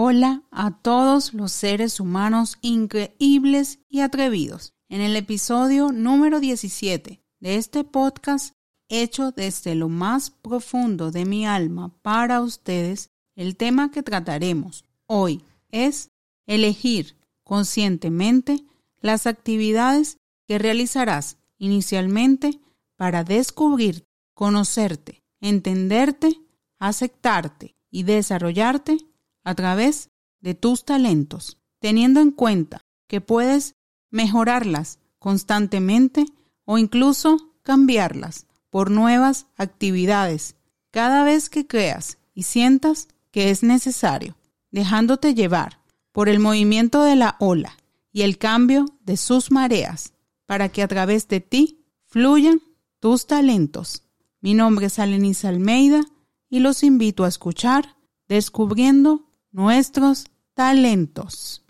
Hola a todos los seres humanos increíbles y atrevidos. En el episodio número 17 de este podcast, hecho desde lo más profundo de mi alma para ustedes, el tema que trataremos hoy es elegir conscientemente las actividades que realizarás inicialmente para descubrir, conocerte, entenderte, aceptarte y desarrollarte a través de tus talentos, teniendo en cuenta que puedes mejorarlas constantemente o incluso cambiarlas por nuevas actividades cada vez que creas y sientas que es necesario, dejándote llevar por el movimiento de la ola y el cambio de sus mareas para que a través de ti fluyan tus talentos. Mi nombre es Alenis Almeida y los invito a escuchar Descubriendo nuestros talentos.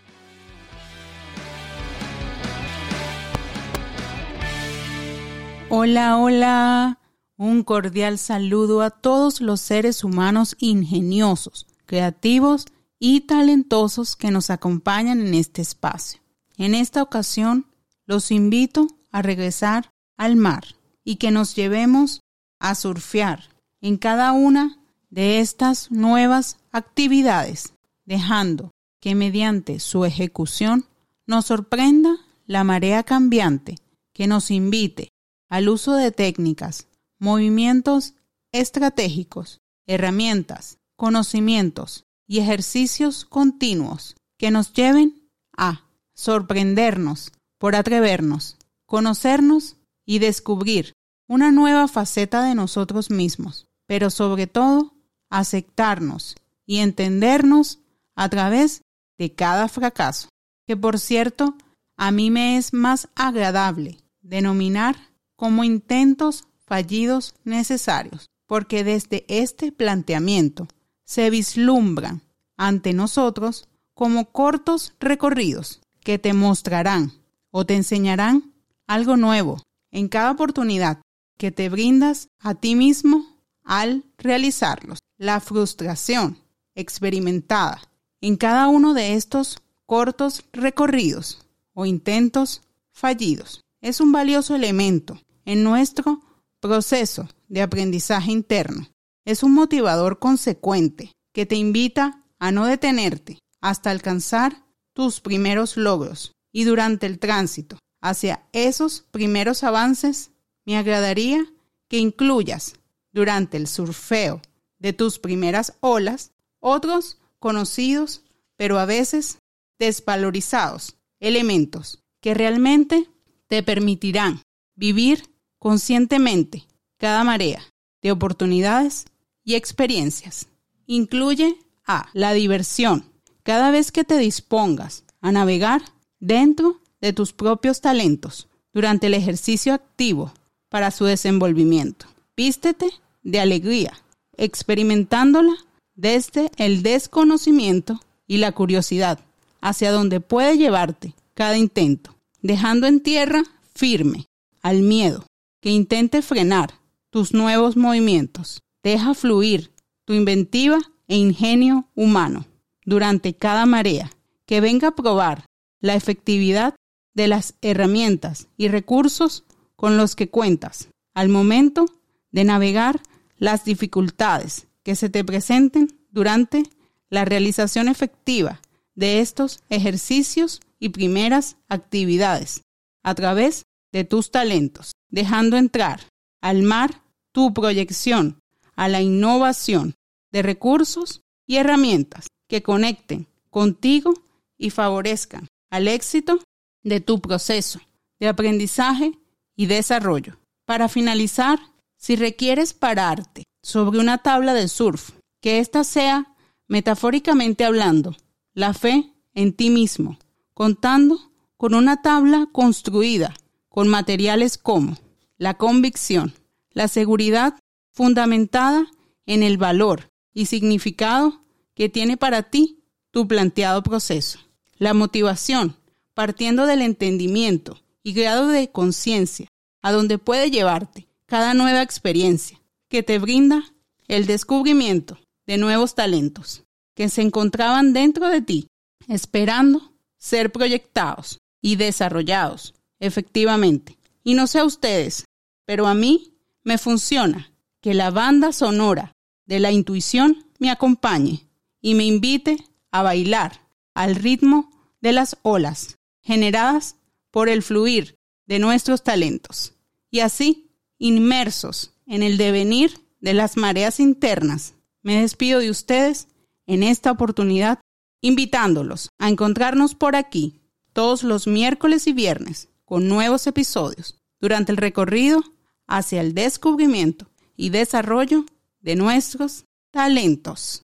Hola, hola. Un cordial saludo a todos los seres humanos ingeniosos, creativos y talentosos que nos acompañan en este espacio. En esta ocasión, los invito a regresar al mar y que nos llevemos a surfear en cada una de estas nuevas actividades, dejando que mediante su ejecución nos sorprenda la marea cambiante que nos invite al uso de técnicas, movimientos estratégicos, herramientas, conocimientos y ejercicios continuos que nos lleven a sorprendernos por atrevernos, conocernos y descubrir una nueva faceta de nosotros mismos, pero sobre todo aceptarnos y entendernos a través de cada fracaso, que por cierto, a mí me es más agradable denominar como intentos fallidos necesarios, porque desde este planteamiento se vislumbran ante nosotros como cortos recorridos que te mostrarán o te enseñarán algo nuevo en cada oportunidad que te brindas a ti mismo al realizarlos. La frustración experimentada en cada uno de estos cortos recorridos o intentos fallidos es un valioso elemento en nuestro proceso de aprendizaje interno. Es un motivador consecuente que te invita a no detenerte hasta alcanzar tus primeros logros y durante el tránsito hacia esos primeros avances, me agradaría que incluyas durante el surfeo de tus primeras olas otros conocidos, pero a veces desvalorizados, elementos que realmente te permitirán vivir conscientemente cada marea de oportunidades y experiencias. Incluye a la diversión. Cada vez que te dispongas a navegar dentro de tus propios talentos durante el ejercicio activo para su desenvolvimiento. Vístete de alegría, experimentándola desde el desconocimiento y la curiosidad, hacia donde puede llevarte cada intento, dejando en tierra firme al miedo que intente frenar tus nuevos movimientos. Deja fluir tu inventiva e ingenio humano durante cada marea que venga a probar la efectividad de las herramientas y recursos con los que cuentas al momento de navegar las dificultades que se te presenten durante la realización efectiva de estos ejercicios y primeras actividades a través de tus talentos, dejando entrar al mar tu proyección a la innovación de recursos y herramientas que conecten contigo y favorezcan al éxito de tu proceso de aprendizaje y desarrollo. Para finalizar, si requieres pararte sobre una tabla de surf, que ésta sea, metafóricamente hablando, la fe en ti mismo, contando con una tabla construida con materiales como la convicción, la seguridad fundamentada en el valor y significado que tiene para ti tu planteado proceso, la motivación partiendo del entendimiento y grado de conciencia a donde puede llevarte cada nueva experiencia que te brinda el descubrimiento de nuevos talentos que se encontraban dentro de ti, esperando ser proyectados y desarrollados, efectivamente. Y no sé a ustedes, pero a mí me funciona que la banda sonora de la intuición me acompañe y me invite a bailar al ritmo de las olas generadas por el fluir de nuestros talentos. Y así, inmersos en el devenir de las mareas internas, me despido de ustedes en esta oportunidad, invitándolos a encontrarnos por aquí todos los miércoles y viernes con nuevos episodios durante el recorrido hacia el descubrimiento y desarrollo de nuestros talentos.